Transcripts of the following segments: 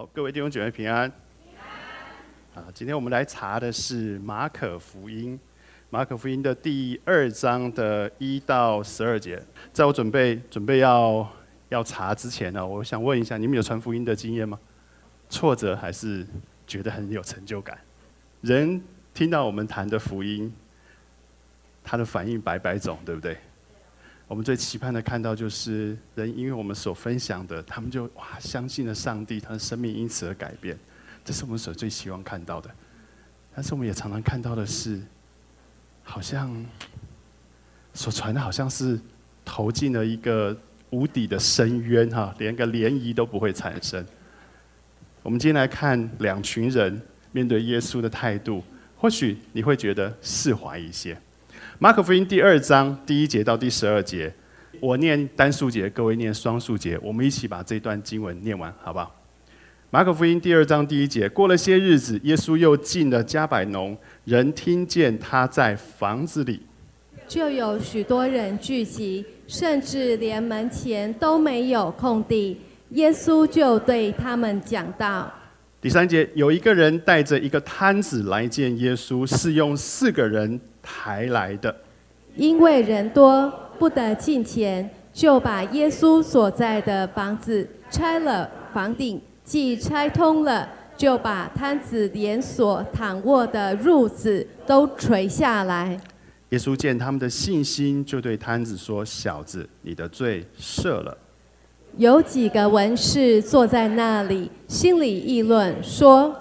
好，各位弟兄姐妹平安。啊，今天我们来查的是马可福音，马可福音的第二章的一到十二节。在我准备准备要要查之前呢，我想问一下，你们有传福音的经验吗？挫折还是觉得很有成就感？人听到我们谈的福音，他的反应百百种，对不对？我们最期盼的看到就是人，因为我们所分享的，他们就哇相信了上帝，他的生命因此而改变。这是我们所最希望看到的，但是我们也常常看到的是，好像所传的好像是投进了一个无底的深渊哈，连个涟漪都不会产生。我们今天来看两群人面对耶稣的态度，或许你会觉得释怀一些。马可福音第二章第一节到第十二节，我念单数节，各位念双数节，我们一起把这段经文念完，好不好？马可福音第二章第一节，过了些日子，耶稣又进了加百农，人听见他在房子里，就有许多人聚集，甚至连门前都没有空地。耶稣就对他们讲道。第三节，有一个人带着一个摊子来见耶稣，是用四个人抬来的，因为人多不得进前，就把耶稣所在的房子拆了房顶。既拆通了，就把摊子连锁躺卧的褥子都垂下来。耶稣见他们的信心，就对摊子说：“小子，你的罪赦了。”有几个文士坐在那里，心里议论说：“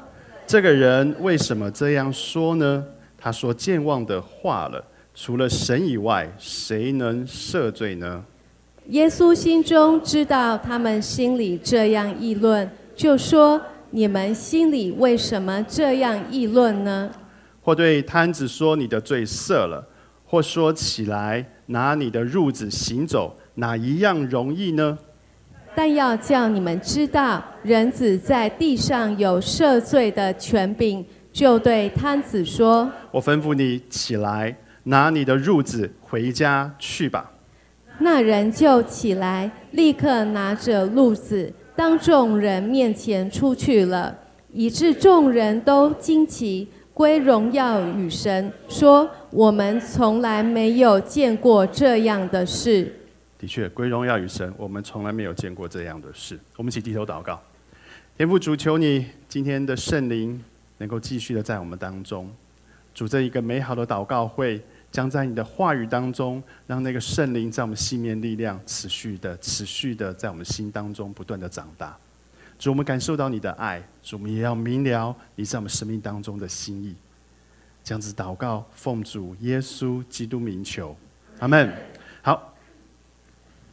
这个人为什么这样说呢？他说健忘的话了。除了神以外，谁能赦罪呢？”耶稣心中知道他们心里这样议论。就说你们心里为什么这样议论呢？或对摊子说你的罪赦了，或说起来拿你的褥子行走，哪一样容易呢？但要叫你们知道，人子在地上有赦罪的权柄，就对摊子说：“我吩咐你起来，拿你的褥子回家去吧。”那人就起来，立刻拿着褥子。当众人面前出去了，以致众人都惊奇，归荣耀与神，说：“我们从来没有见过这样的事。”的确，归荣耀与神，我们从来没有见过这样的事。我们一起低头祷告，天父主，求你今天的圣灵能够继续的在我们当中，主这一个美好的祷告会。将在你的话语当中，让那个圣灵在我们心面力量持续的、持续的在我们心当中不断的长大。主，我们感受到你的爱，主，我们也要明了你在我们生命当中的心意。这样子祷告，奉主耶稣基督名求，阿门。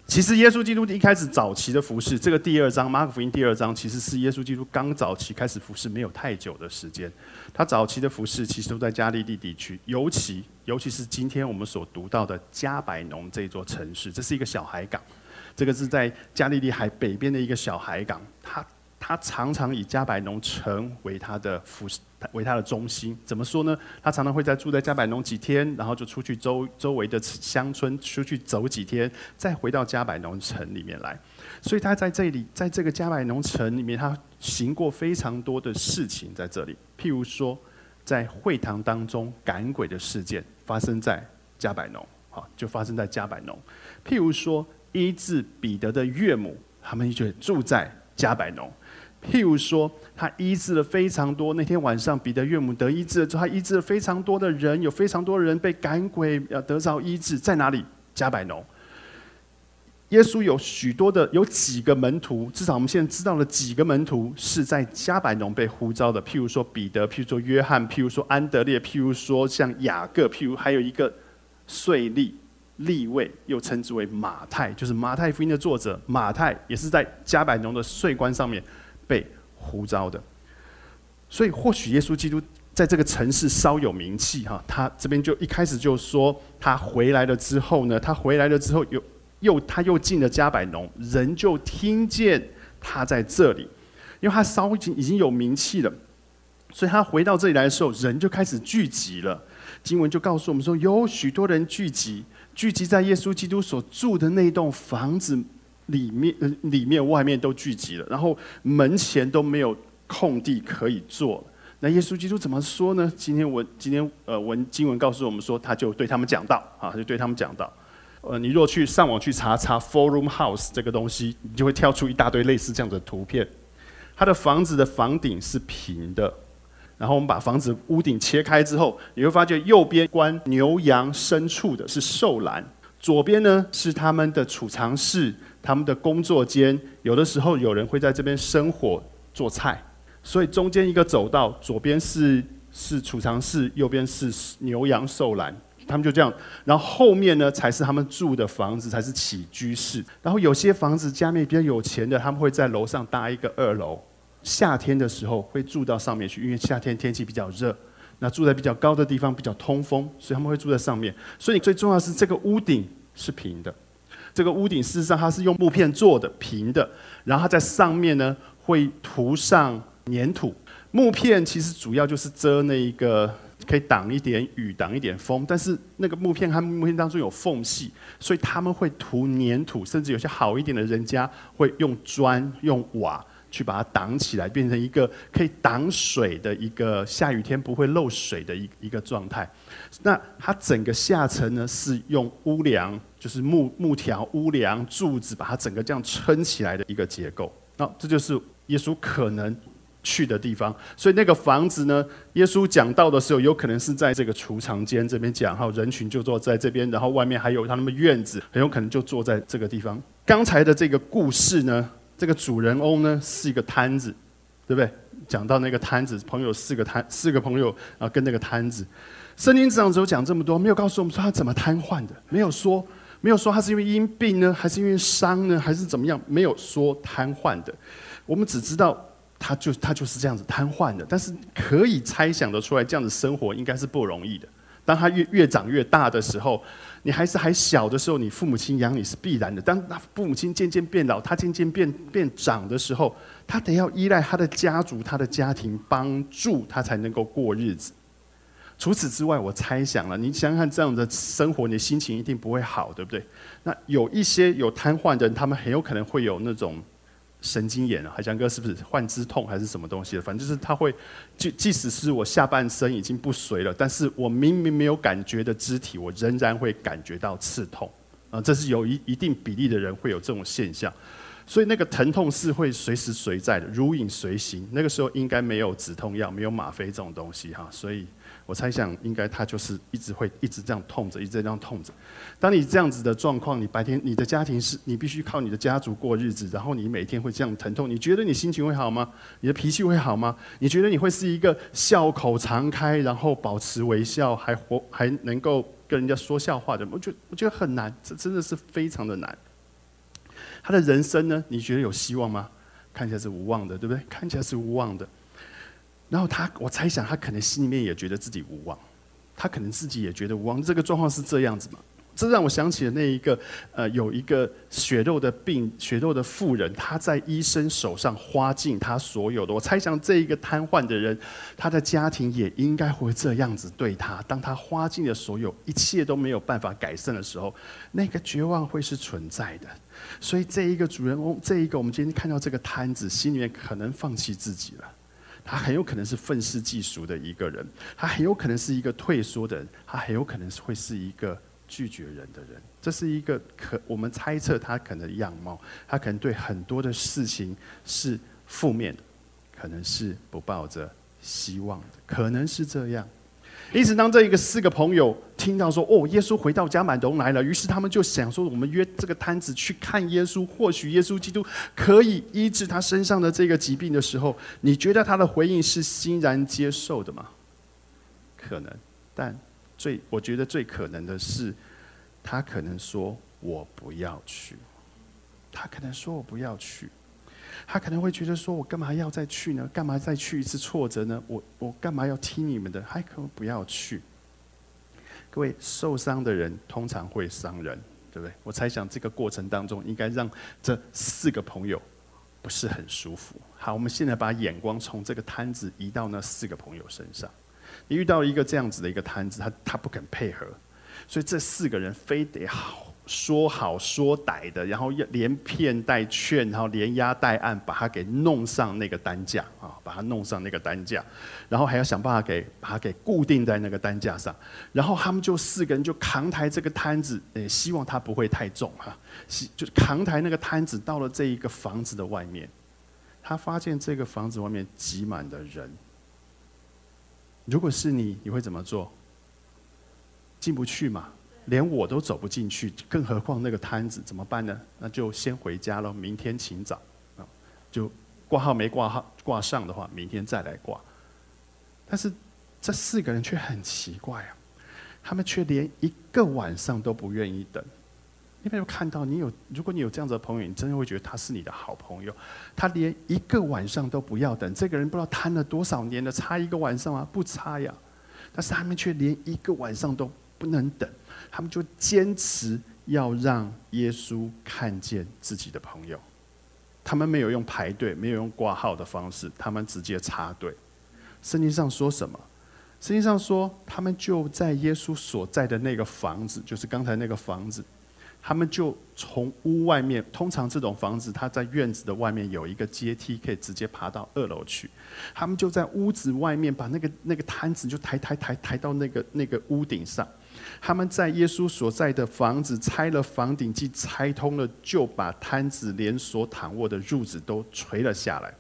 其实耶稣基督一开始早期的服饰，这个第二章马可福音第二章，其实是耶稣基督刚早期开始服饰没有太久的时间。他早期的服饰其实都在加利利地区，尤其尤其是今天我们所读到的加百农这座城市，这是一个小海港，这个是在加利利海北边的一个小海港，它。他常常以加百农城为他的服为他的中心。怎么说呢？他常常会在住在加百农几天，然后就出去周周围的乡村出去走几天，再回到加百农城里面来。所以他在这里，在这个加百农城里面，他行过非常多的事情在这里。譬如说，在会堂当中赶鬼的事件发生在加百农，好，就发生在加百农。譬如说，医治彼得的岳母，他们就住在加百农。譬如说，他医治了非常多。那天晚上，彼得岳母得医治了之后，他医治了非常多的人，有非常多的人被赶鬼要得着医治。在哪里？加百农。耶稣有许多的，有几个门徒，至少我们现在知道了几个门徒是在加百农被呼召的。譬如说彼得，譬如说约翰，譬如说安德烈，譬如说像雅各，譬如还有一个税吏利位，又称之为马太，就是马太福音的作者。马太也是在加百农的税关上面。被呼召的，所以或许耶稣基督在这个城市稍有名气哈。他这边就一开始就说，他回来了之后呢，他回来了之后又又他又进了加百农，人就听见他在这里，因为他稍已经已经有名气了，所以他回到这里来的时候，人就开始聚集了。经文就告诉我们说，有许多人聚集，聚集在耶稣基督所住的那栋房子里面、呃里面、外面都聚集了，然后门前都没有空地可以坐。那耶稣基督怎么说呢？今天我今天呃文经文告诉我们说，他就对他们讲道啊，就对他们讲道。呃，你若去上网去查查 Forum House 这个东西，你就会跳出一大堆类似这样的图片。他的房子的房顶是平的，然后我们把房子屋顶切开之后，你会发现右边关牛羊牲畜的是兽栏，左边呢是他们的储藏室、他们的工作间，有的时候有人会在这边生火做菜，所以中间一个走道，左边是是储藏室，右边是牛羊兽栏。他们就这样，然后后面呢才是他们住的房子，才是起居室。然后有些房子家里面比较有钱的，他们会在楼上搭一个二楼。夏天的时候会住到上面去，因为夏天天气比较热，那住在比较高的地方比较通风，所以他们会住在上面。所以最重要是这个屋顶是平的，这个屋顶事实上它是用木片做的，平的，然后它在上面呢会涂上粘土。木片其实主要就是遮那一个。可以挡一点雨，挡一点风，但是那个木片和木片当中有缝隙，所以他们会涂粘土，甚至有些好一点的人家会用砖、用瓦去把它挡起来，变成一个可以挡水的一个下雨天不会漏水的一一个状态。那它整个下层呢是用屋梁，就是木木条、屋梁、柱子把它整个这样撑起来的一个结构。那这就是耶稣可能。去的地方，所以那个房子呢，耶稣讲到的时候，有可能是在这个储藏间这边讲，然后人群就坐在这边，然后外面还有他们院子，很有可能就坐在这个地方。刚才的这个故事呢，这个主人翁呢是一个摊子，对不对？讲到那个摊子，朋友四个摊，四个朋友啊，跟那个摊子，圣经只有讲这么多，没有告诉我们说他怎么瘫痪的，没有说，没有说他是因为因病呢，还是因为伤呢，还是怎么样，没有说瘫痪的，我们只知道。他就他就是这样子瘫痪的，但是可以猜想得出来，这样子生活应该是不容易的。当他越越长越大的时候，你孩子还小的时候，你父母亲养你是必然的。当他 父母亲渐渐变老，他渐渐变变长的时候，他得要依赖他的家族、他的家庭帮助他才能够过日子。除此之外，我猜想了，你想想看，这样的生活，你心情一定不会好，对不对？那有一些有瘫痪的人，他们很有可能会有那种。神经炎啊，海强哥是不是患肢痛还是什么东西反正就是他会，即即使是我下半身已经不遂了，但是我明明没有感觉的肢体，我仍然会感觉到刺痛啊，这是有一一定比例的人会有这种现象，所以那个疼痛是会随时随在的，如影随形。那个时候应该没有止痛药，没有吗啡这种东西哈，所以。我猜想，应该他就是一直会一直这样痛着，一直这样痛着。当你这样子的状况，你白天你的家庭是你必须靠你的家族过日子，然后你每天会这样疼痛，你觉得你心情会好吗？你的脾气会好吗？你觉得你会是一个笑口常开，然后保持微笑，还活还能够跟人家说笑话的？我觉得我觉得很难，这真的是非常的难。他的人生呢？你觉得有希望吗？看起来是无望的，对不对？看起来是无望的。然后他，我猜想他可能心里面也觉得自己无望，他可能自己也觉得无望。这个状况是这样子嘛？这让我想起了那一个，呃，有一个血肉的病、血肉的妇人，他在医生手上花尽他所有的。我猜想这一个瘫痪的人，他的家庭也应该会这样子对他。当他花尽了所有，一切都没有办法改善的时候，那个绝望会是存在的。所以这一个主人公，这一个我们今天看到这个摊子，心里面可能放弃自己了。他很有可能是愤世嫉俗的一个人，他很有可能是一个退缩的人，他很有可能是会是一个拒绝人的人。这是一个可我们猜测他可能样貌，他可能对很多的事情是负面的，可能是不抱着希望的，可能是这样。因此，当这一个四个朋友听到说：“哦，耶稣回到加满东来了。”于是他们就想说：“我们约这个摊子去看耶稣，或许耶稣基督可以医治他身上的这个疾病的时候，你觉得他的回应是欣然接受的吗？可能，但最我觉得最可能的是，他可能说我不要去，他可能说我不要去。”他可能会觉得说：“我干嘛要再去呢？干嘛再去一次挫折呢？我我干嘛要听你们的？还可不要去。”各位受伤的人通常会伤人，对不对？我猜想这个过程当中应该让这四个朋友不是很舒服。好，我们现在把眼光从这个摊子移到那四个朋友身上。你遇到一个这样子的一个摊子，他他不肯配合，所以这四个人非得好说好说歹的，然后要连骗带劝，然后连押带按，把他给弄上那个担架啊，把他弄上那个担架，然后还要想办法给把他给固定在那个担架上，然后他们就四个人就扛抬这个摊子，诶，希望他不会太重哈，就是扛抬那个摊子到了这一个房子的外面，他发现这个房子外面挤满的人，如果是你，你会怎么做？进不去嘛？连我都走不进去，更何况那个摊子怎么办呢？那就先回家喽，明天请早啊，就挂号没挂号挂上的话，明天再来挂。但是这四个人却很奇怪啊，他们却连一个晚上都不愿意等。你没有看到？你有？如果你有这样子的朋友，你真的会觉得他是你的好朋友。他连一个晚上都不要等，这个人不知道摊了多少年了，差一个晚上吗？不差呀。但是他们却连一个晚上都不能等。他们就坚持要让耶稣看见自己的朋友，他们没有用排队，没有用挂号的方式，他们直接插队。圣经上说什么？圣经上说，他们就在耶稣所在的那个房子，就是刚才那个房子，他们就从屋外面，通常这种房子，它在院子的外面有一个阶梯，可以直接爬到二楼去。他们就在屋子外面把那个那个摊子就抬抬抬抬到那个那个屋顶上。他们在耶稣所在的房子拆了房顶，既拆通了，就把摊子连所躺卧的褥子都垂了下来。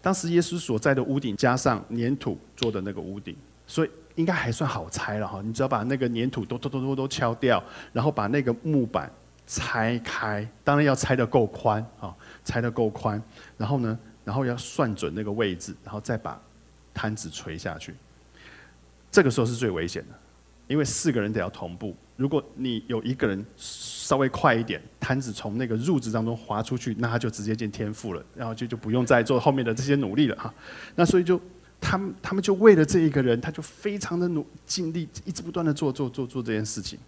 当时耶稣所在的屋顶加上粘土做的那个屋顶，所以应该还算好拆了哈。你只要把那个粘土都都都都都敲掉，然后把那个木板拆开，当然要拆得够宽啊，拆得够宽。然后呢，然后要算准那个位置，然后再把摊子垂下去。这个时候是最危险的。因为四个人得要同步，如果你有一个人稍微快一点，摊子从那个褥子当中滑出去，那他就直接见天赋了，然后就就不用再做后面的这些努力了哈。那所以就他们他们就为了这一个人，他就非常的努尽力，一直不断的做做做做这件事情，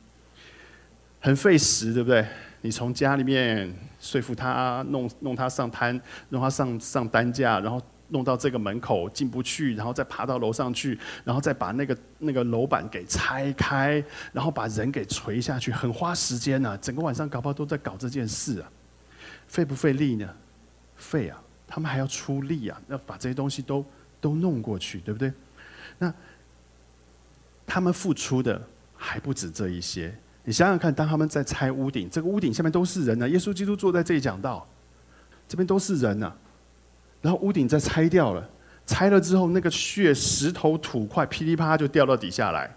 很费时，对不对？你从家里面说服他，弄弄他上摊，弄他上上担架，然后。弄到这个门口进不去，然后再爬到楼上去，然后再把那个那个楼板给拆开，然后把人给垂下去，很花时间呐。整个晚上搞不好都在搞这件事啊，费不费力呢？费啊！他们还要出力啊，要把这些东西都都弄过去，对不对？那他们付出的还不止这一些。你想想看，当他们在拆屋顶，这个屋顶下面都是人呢。耶稣基督坐在这里讲道，这边都是人呢。然后屋顶再拆掉了，拆了之后那个血、石头、土块噼里啪啦就掉到底下来。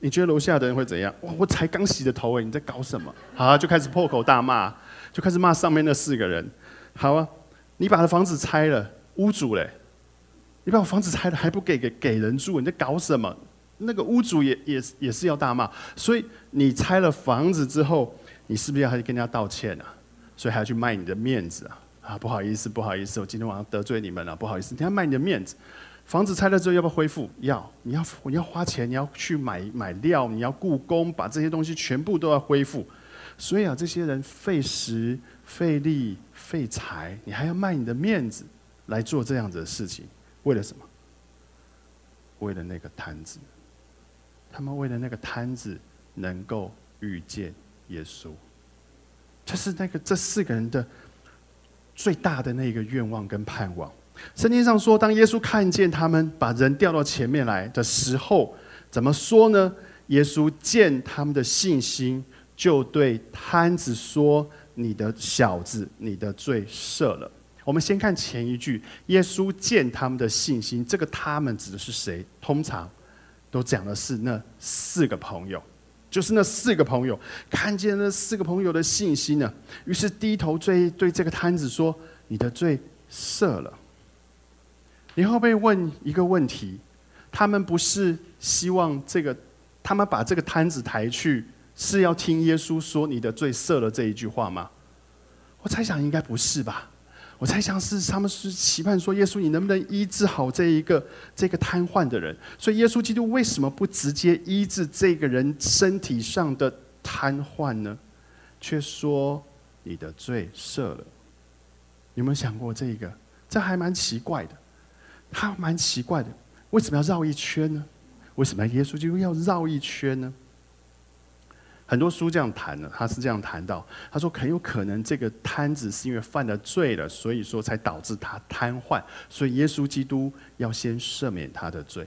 你觉得楼下的人会怎样？哇！我才刚洗的头哎，你在搞什么？好，啊就开始破口大骂，就开始骂上面那四个人。好啊，你把房子拆了，屋主嘞，你把我房子拆了还不给给给人住？你在搞什么？那个屋主也 也也是要大骂。所以你拆了房子之后，你是不是要还跟人家道歉啊？所以还要去卖你的面子啊？啊，不好意思，不好意思，我今天晚上得罪你们了，不好意思。你要卖你的面子，房子拆了之后要不要恢复？要，你要你要花钱，你要去买买料，你要雇工，把这些东西全部都要恢复。所以啊，这些人费时费力费财，你还要卖你的面子来做这样子的事情，为了什么？为了那个摊子，他们为了那个摊子能够遇见耶稣，这是那个这四个人的。最大的那个愿望跟盼望，圣经上说，当耶稣看见他们把人调到前面来的时候，怎么说呢？耶稣见他们的信心，就对摊子说：“你的小子，你的罪赦了。”我们先看前一句，耶稣见他们的信心，这个他们指的是谁？通常都讲的是那四个朋友。就是那四个朋友看见那四个朋友的信心呢，于是低头对对这个摊子说：“你的罪赦了。”你会不会问一个问题？他们不是希望这个，他们把这个摊子抬去，是要听耶稣说“你的罪赦了”这一句话吗？我猜想应该不是吧。我猜想是他们是期盼说耶稣，你能不能医治好这一个这个瘫痪的人？所以耶稣基督为什么不直接医治这个人身体上的瘫痪呢？却说你的罪赦了。有没有想过这个？这还蛮奇怪的，他蛮奇怪的。为什么要绕一圈呢？为什么耶稣基督要绕一圈呢？很多书这样谈的，他是这样谈到，他说很有可能这个瘫子是因为犯了罪了，所以说才导致他瘫痪，所以耶稣基督要先赦免他的罪。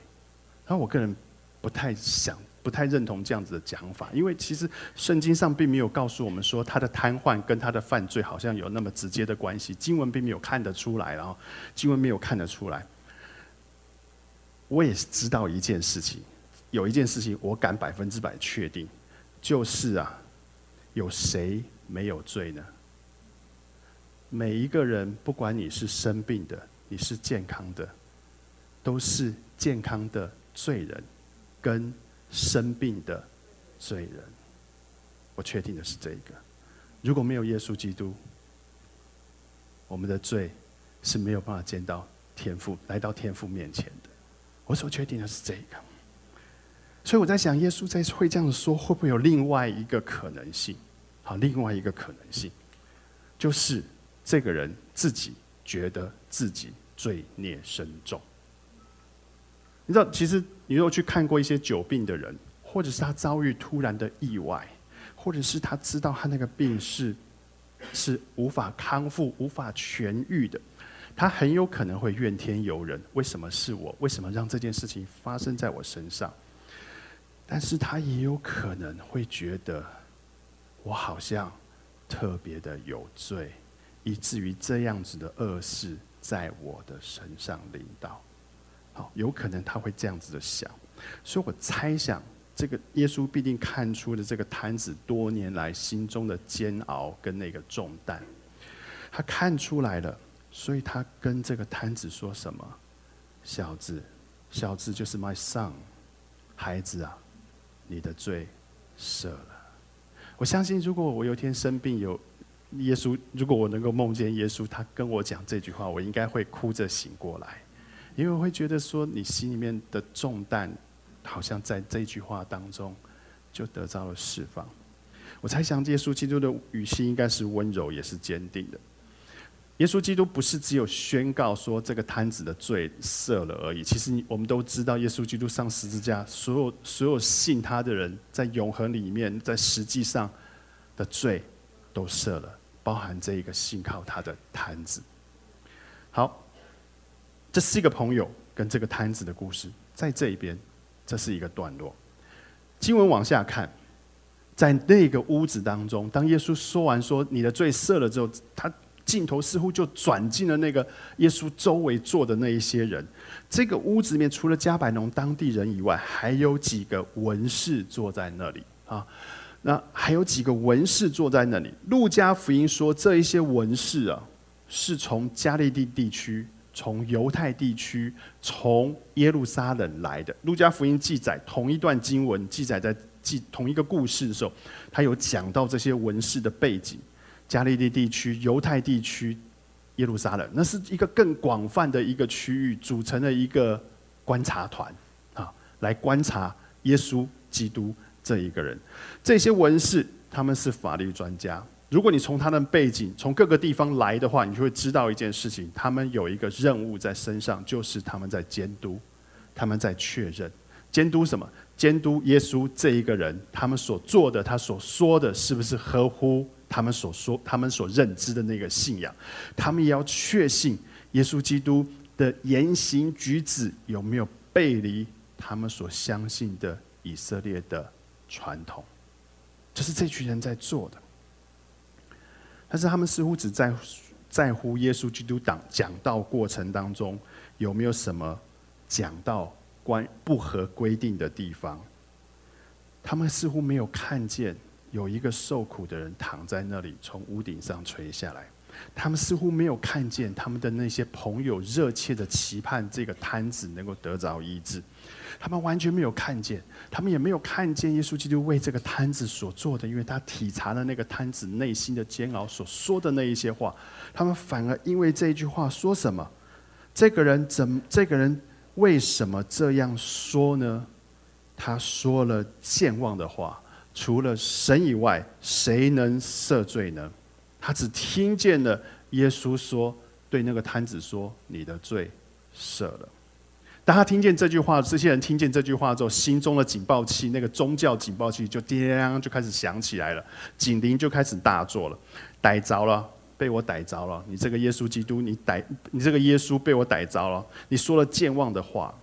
然后我个人不太想、不太认同这样子的讲法，因为其实圣经上并没有告诉我们说他的瘫痪跟他的犯罪好像有那么直接的关系，经文并没有看得出来，然后经文没有看得出来。我也知道一件事情，有一件事情我敢百分之百确定。就是啊，有谁没有罪呢？每一个人，不管你是生病的，你是健康的，都是健康的罪人，跟生病的罪人。我确定的是这一个。如果没有耶稣基督，我们的罪是没有办法见到天父，来到天父面前的。我所确定的是这一个。所以我在想，耶稣在会这样说，会不会有另外一个可能性？好，另外一个可能性，就是这个人自己觉得自己罪孽深重。你知道，其实你如果去看过一些久病的人，或者是他遭遇突然的意外，或者是他知道他那个病是是无法康复、无法痊愈的，他很有可能会怨天尤人：为什么是我？为什么让这件事情发生在我身上？但是他也有可能会觉得，我好像特别的有罪，以至于这样子的恶事在我的身上领导。好，有可能他会这样子的想，所以我猜想，这个耶稣必定看出了这个摊子多年来心中的煎熬跟那个重担，他看出来了，所以他跟这个摊子说什么：“小子，小子就是 my son，孩子啊。”你的罪赦了。我相信，如果我有一天生病，有耶稣，如果我能够梦见耶稣，他跟我讲这句话，我应该会哭着醒过来，因为我会觉得说，你心里面的重担，好像在这句话当中就得到了释放。我猜想，耶稣基督的语气应该是温柔，也是坚定的。耶稣基督不是只有宣告说这个摊子的罪赦了而已。其实我们都知道，耶稣基督上十字架，所有所有信他的人，在永恒里面，在实际上的罪都赦了，包含这一个信靠他的摊子。好，这四个朋友跟这个摊子的故事，在这一边，这是一个段落。经文往下看，在那个屋子当中，当耶稣说完说你的罪赦了之后，他。镜头似乎就转进了那个耶稣周围坐的那一些人。这个屋子里面除了加百农当地人以外，还有几个文士坐在那里啊。那还有几个文士坐在那里。路加福音说，这一些文士啊，是从加利利地区、从犹太地区、从耶路撒冷来的。路加福音记载同一段经文，记载在记同一个故事的时候，他有讲到这些文士的背景。加利利地区、犹太地区、耶路撒冷，那是一个更广泛的一个区域，组成了一个观察团啊，来观察耶稣基督这一个人。这些文士他们是法律专家。如果你从他的背景、从各个地方来的话，你就会知道一件事情：他们有一个任务在身上，就是他们在监督，他们在确认，监督什么？监督耶稣这一个人，他们所做的、他所说的是不是合乎？他们所说、他们所认知的那个信仰，他们也要确信耶稣基督的言行举止有没有背离他们所相信的以色列的传统，这是这群人在做的。但是他们似乎只在在乎耶稣基督讲讲道过程当中有没有什么讲到关不合规定的地方，他们似乎没有看见。有一个受苦的人躺在那里，从屋顶上垂下来。他们似乎没有看见他们的那些朋友热切的期盼这个摊子能够得着医治。他们完全没有看见，他们也没有看见耶稣基督为这个摊子所做的，因为他体察了那个摊子内心的煎熬所说的那一些话。他们反而因为这一句话说什么？这个人怎？这个人为什么这样说呢？他说了健忘的话。除了神以外，谁能赦罪呢？他只听见了耶稣说：“对那个摊子说，你的罪赦了。”当他听见这句话，这些人听见这句话之后，心中的警报器，那个宗教警报器就叮就开始响起来了，警铃就开始大作了，逮着了，被我逮着了，你这个耶稣基督，你逮你这个耶稣被我逮着了，你说了健忘的话。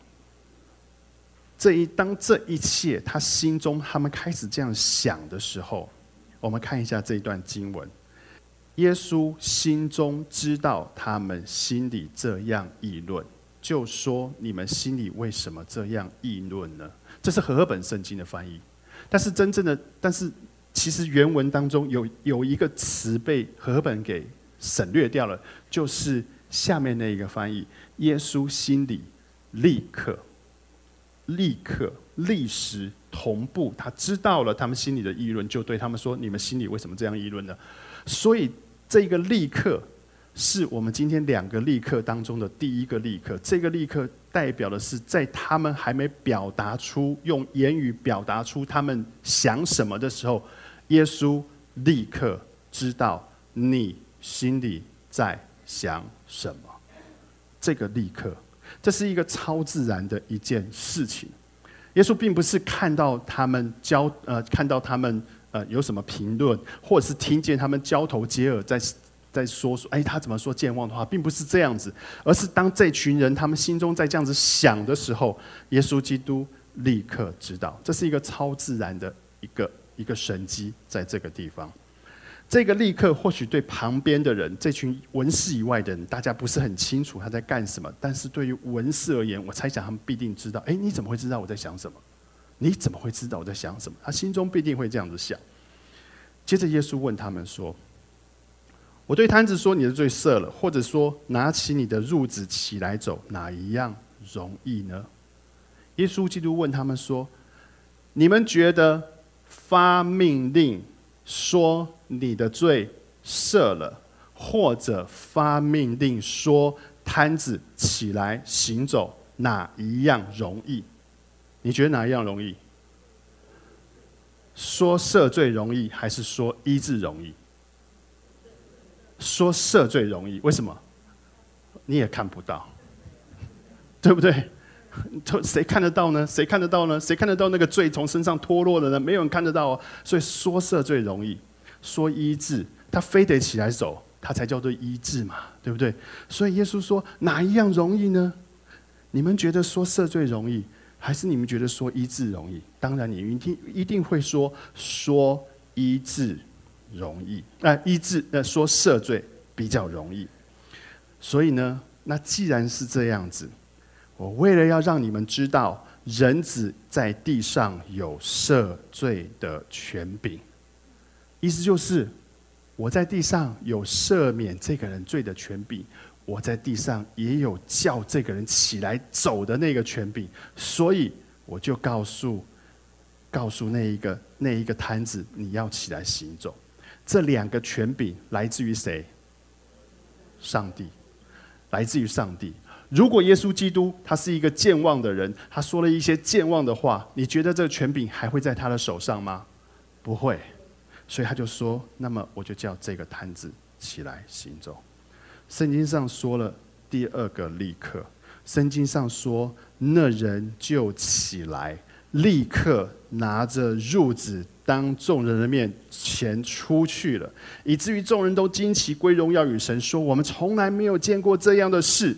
这一当这一切他心中他们开始这样想的时候，我们看一下这一段经文。耶稣心中知道他们心里这样议论，就说：“你们心里为什么这样议论呢？”这是和合本圣经的翻译，但是真正的，但是其实原文当中有有一个词被和合本给省略掉了，就是下面那一个翻译：耶稣心里立刻。立刻、立时、同步，他知道了他们心里的议论，就对他们说：“你们心里为什么这样议论呢？”所以，这个立刻是我们今天两个立刻当中的第一个立刻。这个立刻代表的是，在他们还没表达出用言语表达出他们想什么的时候，耶稣立刻知道你心里在想什么。这个立刻。这是一个超自然的一件事情。耶稣并不是看到他们交呃，看到他们呃有什么评论，或者是听见他们交头接耳在在说说，哎，他怎么说健忘的话，并不是这样子，而是当这群人他们心中在这样子想的时候，耶稣基督立刻知道，这是一个超自然的一个一个神机在这个地方。这个立刻或许对旁边的人，这群文士以外的人，大家不是很清楚他在干什么。但是对于文士而言，我猜想他们必定知道。哎，你怎么会知道我在想什么？你怎么会知道我在想什么？他心中必定会这样子想。接着耶稣问他们说：“我对摊子说你的罪赦了，或者说拿起你的褥子起来走，哪一样容易呢？”耶稣基督问他们说：“你们觉得发命令？”说你的罪赦了，或者发命令说摊子起来行走，哪一样容易？你觉得哪一样容易？说赦罪容易，还是说医治容易？说赦罪容易，为什么？你也看不到，对不对？谁看得到呢？谁看得到呢？谁看得到那个罪从身上脱落了呢？没有人看得到哦。所以说赦最容易，说医治，他非得起来走，他才叫做医治嘛，对不对？所以耶稣说哪一样容易呢？你们觉得说赦罪容易，还是你们觉得说医治容易？当然，你一定一定会说说医治容易。那医治呃说赦罪比较容易。所以呢，那既然是这样子。我为了要让你们知道，人子在地上有赦罪的权柄，意思就是我在地上有赦免这个人罪的权柄，我在地上也有叫这个人起来走的那个权柄，所以我就告诉告诉那一个那一个摊子，你要起来行走。这两个权柄来自于谁？上帝，来自于上帝。如果耶稣基督他是一个健忘的人，他说了一些健忘的话，你觉得这个权柄还会在他的手上吗？不会，所以他就说：“那么我就叫这个摊子起来行走。”圣经上说了第二个立刻，圣经上说那人就起来，立刻拿着褥子当众人的面前出去了，以至于众人都惊奇归荣耀与神，说：“我们从来没有见过这样的事。”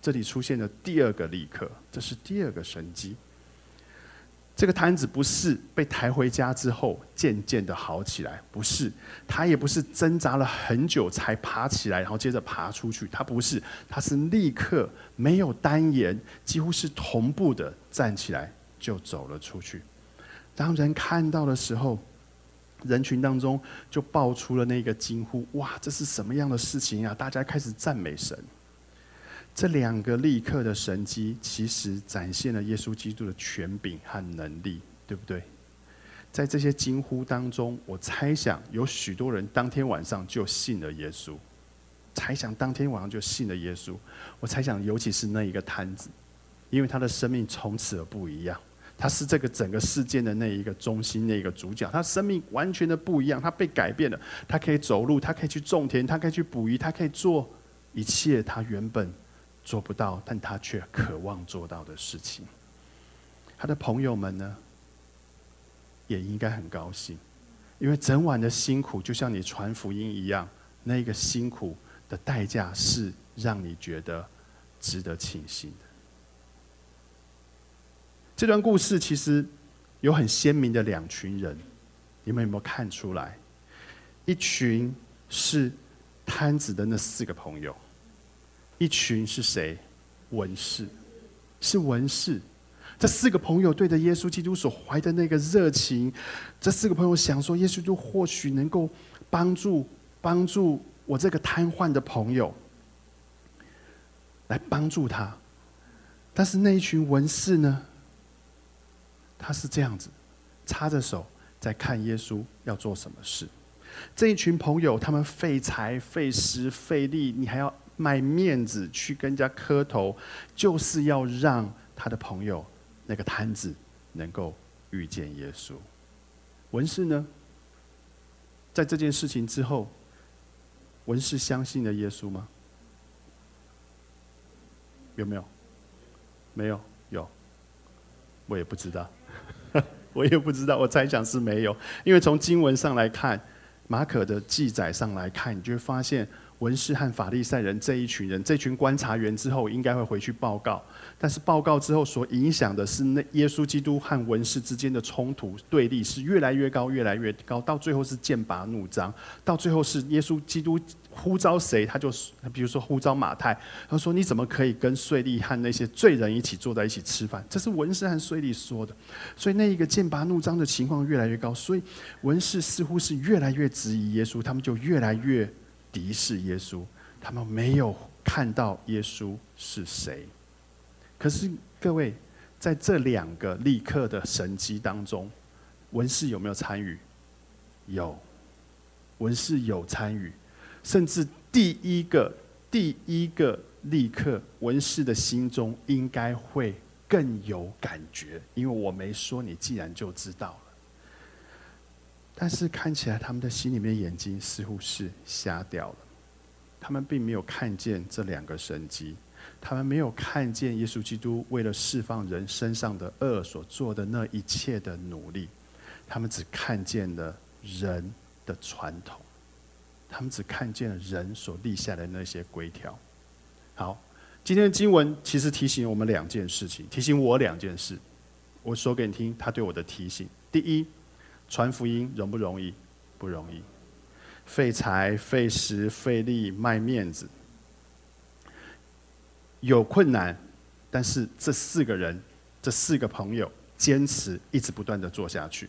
这里出现了第二个立刻，这是第二个神迹。这个摊子不是被抬回家之后渐渐的好起来，不是，他也不是挣扎了很久才爬起来，然后接着爬出去，他不是，他是立刻没有单言，几乎是同步的站起来就走了出去。当人看到的时候，人群当中就爆出了那个惊呼：“哇，这是什么样的事情呀？”大家开始赞美神。这两个立刻的神迹，其实展现了耶稣基督的权柄和能力，对不对？在这些惊呼当中，我猜想有许多人当天晚上就信了耶稣。猜想当天晚上就信了耶稣，我猜想尤其是那一个摊子，因为他的生命从此而不一样。他是这个整个事件的那一个中心，那个主角。他生命完全的不一样，他被改变了。他可以走路，他可以去种田，他可以去捕鱼，他可以做一切他原本。做不到，但他却渴望做到的事情。他的朋友们呢，也应该很高兴，因为整晚的辛苦，就像你传福音一样，那个辛苦的代价是让你觉得值得庆幸的。这段故事其实有很鲜明的两群人，你们有没有看出来？一群是摊子的那四个朋友，一群是谁？文士，是文士。这四个朋友对着耶稣基督所怀的那个热情，这四个朋友想说，耶稣就或许能够帮助帮助我这个瘫痪的朋友，来帮助他。但是那一群文士呢？他是这样子，插着手在看耶稣要做什么事。这一群朋友，他们费财、费时、费力，你还要卖面子去跟人家磕头，就是要让他的朋友那个摊子能够遇见耶稣。文士呢，在这件事情之后，文士相信了耶稣吗？有没有？没有，有，我也不知道。我也不知道，我猜想是没有，因为从经文上来看，马可的记载上来看，你就会发现文士和法利赛人这一群人，这群观察员之后应该会回去报告，但是报告之后所影响的是那耶稣基督和文士之间的冲突对立是越来越高，越来越高，到最后是剑拔弩张，到最后是耶稣基督。呼召谁，他就比如说呼召马太，他说：“你怎么可以跟税吏和那些罪人一起坐在一起吃饭？”这是文士和税吏说的，所以那一个剑拔弩张的情况越来越高，所以文士似乎是越来越质疑耶稣，他们就越来越敌视耶稣，他们没有看到耶稣是谁。可是各位，在这两个立刻的神迹当中，文士有没有参与？有，文士有参与。甚至第一个、第一个立刻，文士的心中应该会更有感觉，因为我没说，你既然就知道了。但是看起来他们的心里面眼睛似乎是瞎掉了，他们并没有看见这两个神迹，他们没有看见耶稣基督为了释放人身上的恶所做的那一切的努力，他们只看见了人的传统。他们只看见了人所立下的那些规条。好，今天的经文其实提醒我们两件事情，提醒我两件事。我说给你听，他对我的提醒：第一，传福音容不容易？不容易，费财、费时、费力、卖面子，有困难。但是这四个人，这四个朋友，坚持一直不断的做下去。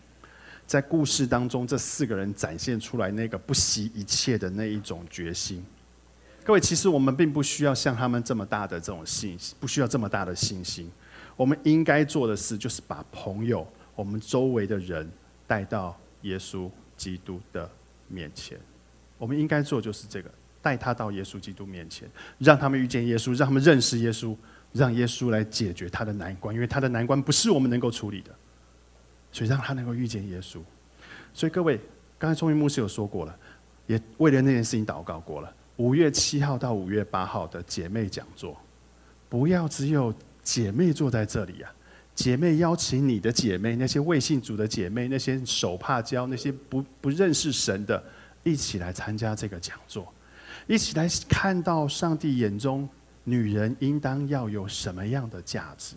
在故事当中，这四个人展现出来那个不惜一切的那一种决心。各位，其实我们并不需要像他们这么大的这种信心，不需要这么大的信心。我们应该做的事，就是把朋友、我们周围的人带到耶稣基督的面前。我们应该做就是这个，带他到耶稣基督面前，让他们遇见耶稣，让他们认识耶稣，让耶稣来解决他的难关，因为他的难关不是我们能够处理的。所以让他能够遇见耶稣。所以各位，刚才钟云牧师有说过了，也为了那件事情祷告过了。五月七号到五月八号的姐妹讲座，不要只有姐妹坐在这里呀！姐妹邀请你的姐妹，那些未信主的姐妹，那些手怕教，那些不不认识神的，一起来参加这个讲座，一起来看到上帝眼中女人应当要有什么样的价值。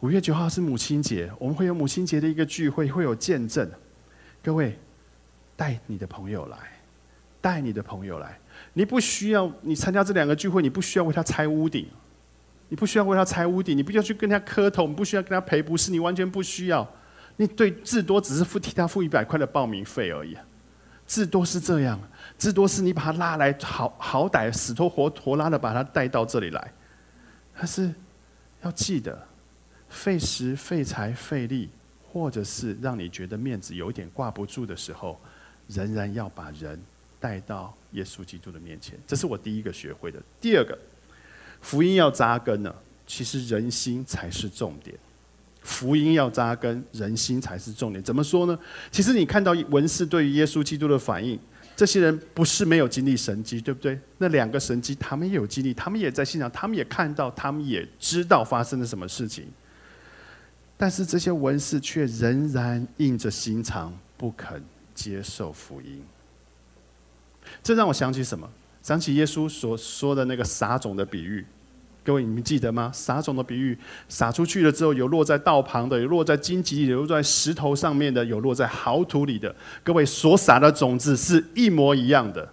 五月九号是母亲节，我们会有母亲节的一个聚会，会有见证。各位，带你的朋友来，带你的朋友来。你不需要你参加这两个聚会，你不需要为他拆屋顶，你不需要为他拆屋顶，你不需要去跟他磕头，你不需要跟他赔不是，你完全不需要。你对至多只是付替他付一百块的报名费而已，至多是这样，至多是你把他拉来，好好歹死拖活拖拉的把他带到这里来。但是要记得。费时、费财、费力，或者是让你觉得面子有点挂不住的时候，仍然要把人带到耶稣基督的面前。这是我第一个学会的。第二个，福音要扎根呢，其实人心才是重点。福音要扎根，人心才是重点。怎么说呢？其实你看到文士对于耶稣基督的反应，这些人不是没有经历神迹，对不对？那两个神迹，他们也有经历，他们也在现场，他们也看到，他们也知道发生了什么事情。但是这些文士却仍然硬着心肠，不肯接受福音。这让我想起什么？想起耶稣所说的那个撒种的比喻。各位，你们记得吗？撒种的比喻，撒出去了之后，有落在道旁的，有落在荆棘里，有落在石头上面的，有落在好土里的。各位所撒的种子是一模一样的。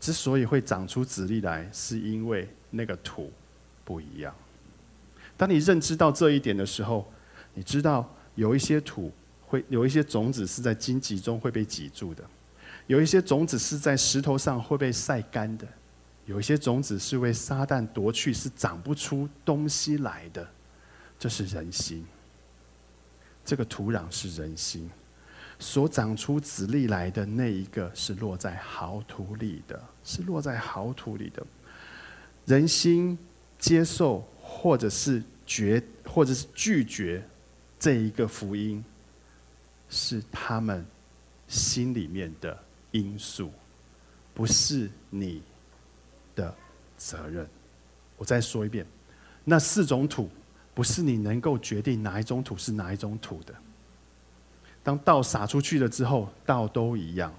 之所以会长出籽粒来，是因为那个土不一样。当你认知到这一点的时候，你知道有一些土会有一些种子是在荆棘中会被挤住的，有一些种子是在石头上会被晒干的。有一些种子是为撒旦夺去，是长不出东西来的。这是人心。这个土壤是人心，所长出籽粒来的那一个是落在好土里的，是落在好土里的。人心接受或者是绝，或者是拒绝这一个福音，是他们心里面的因素，不是你。的责任，我再说一遍，那四种土不是你能够决定哪一种土是哪一种土的。当稻撒出去了之后，稻都一样。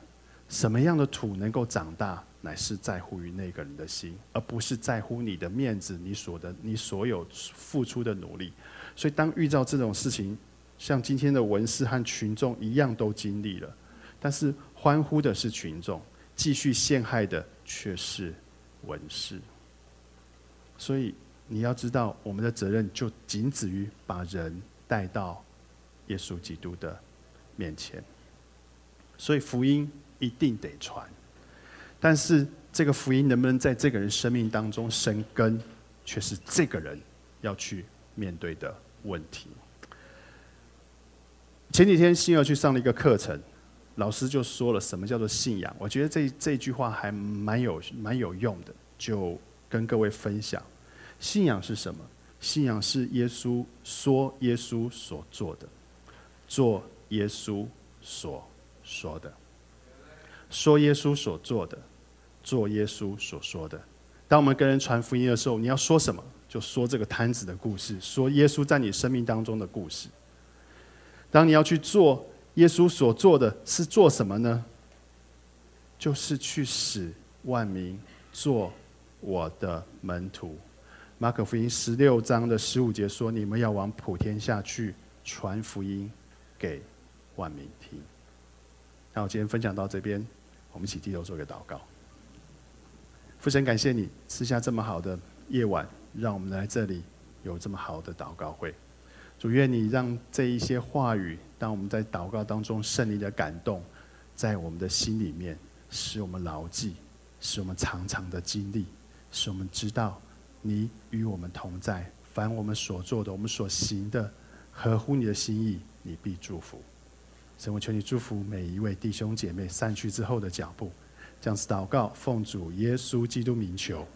什么样的土能够长大，乃是在乎于那个人的心，而不是在乎你的面子、你所的、你所有付出的努力。所以，当遇到这种事情，像今天的文士和群众一样都经历了，但是欢呼的是群众，继续陷害的却是。文士，所以你要知道，我们的责任就仅止于把人带到耶稣基督的面前。所以福音一定得传，但是这个福音能不能在这个人生命当中生根，却是这个人要去面对的问题。前几天新儿去上了一个课程。老师就说了什么叫做信仰？我觉得这这句话还蛮有蛮有用的，就跟各位分享。信仰是什么？信仰是耶稣说耶稣所做的，做耶稣所说的，说耶稣所做的，做耶稣所说的。当我们跟人传福音的时候，你要说什么？就说这个摊子的故事，说耶稣在你生命当中的故事。当你要去做。耶稣所做的是做什么呢？就是去使万民做我的门徒。马可福音十六章的十五节说：“你们要往普天下去传福音给万民听。”那我今天分享到这边，我们一起低头做个祷告。父神，感谢你赐下这么好的夜晚，让我们来这里有这么好的祷告会。主愿你让这一些话语。当我们在祷告当中，胜利的感动在我们的心里面，使我们牢记，使我们常常的经历，使我们知道你与我们同在。凡我们所做的，我们所行的，合乎你的心意，你必祝福。神，我求你祝福每一位弟兄姐妹散去之后的脚步。这样子祷告，奉主耶稣基督名求。